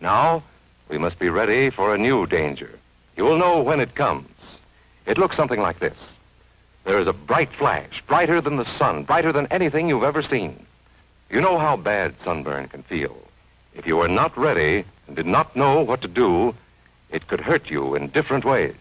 Now, we must be ready for a new danger. You will know when it comes. It looks something like this. There is a bright flash, brighter than the sun, brighter than anything you've ever seen. You know how bad sunburn can feel. If you were not ready and did not know what to do, it could hurt you in different ways.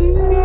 Edges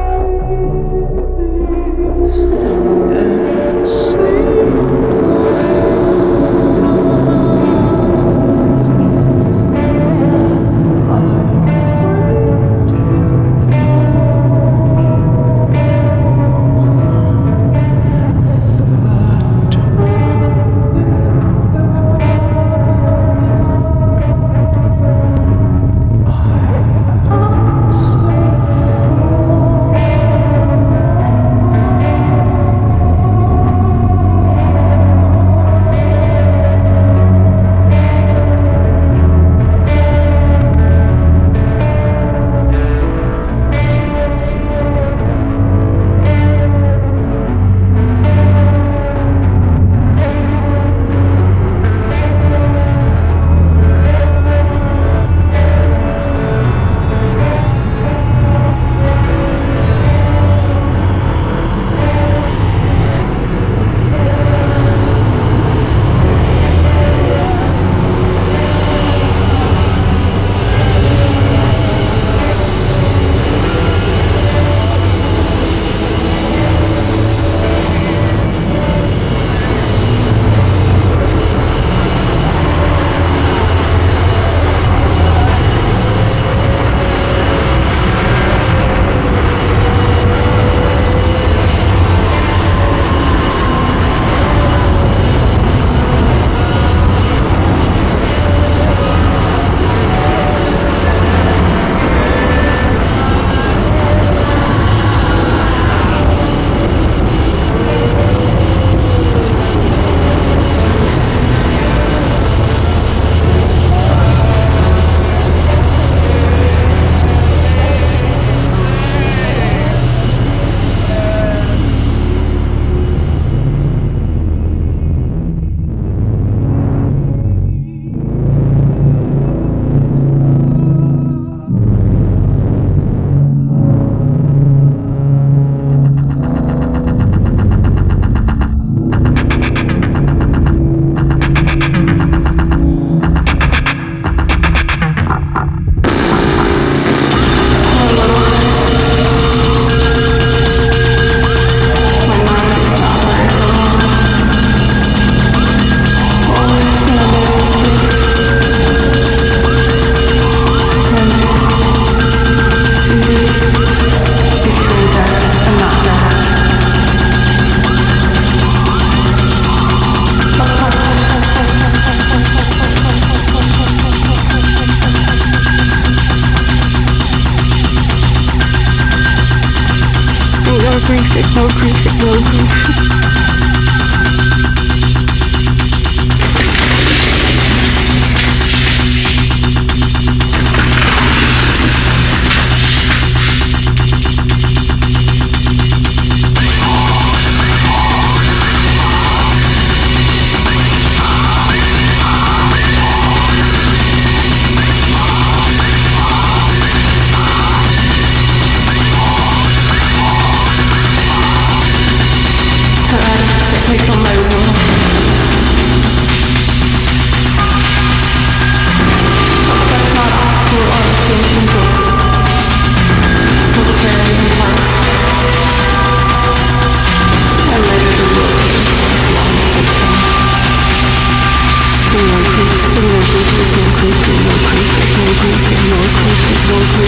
Masquerade.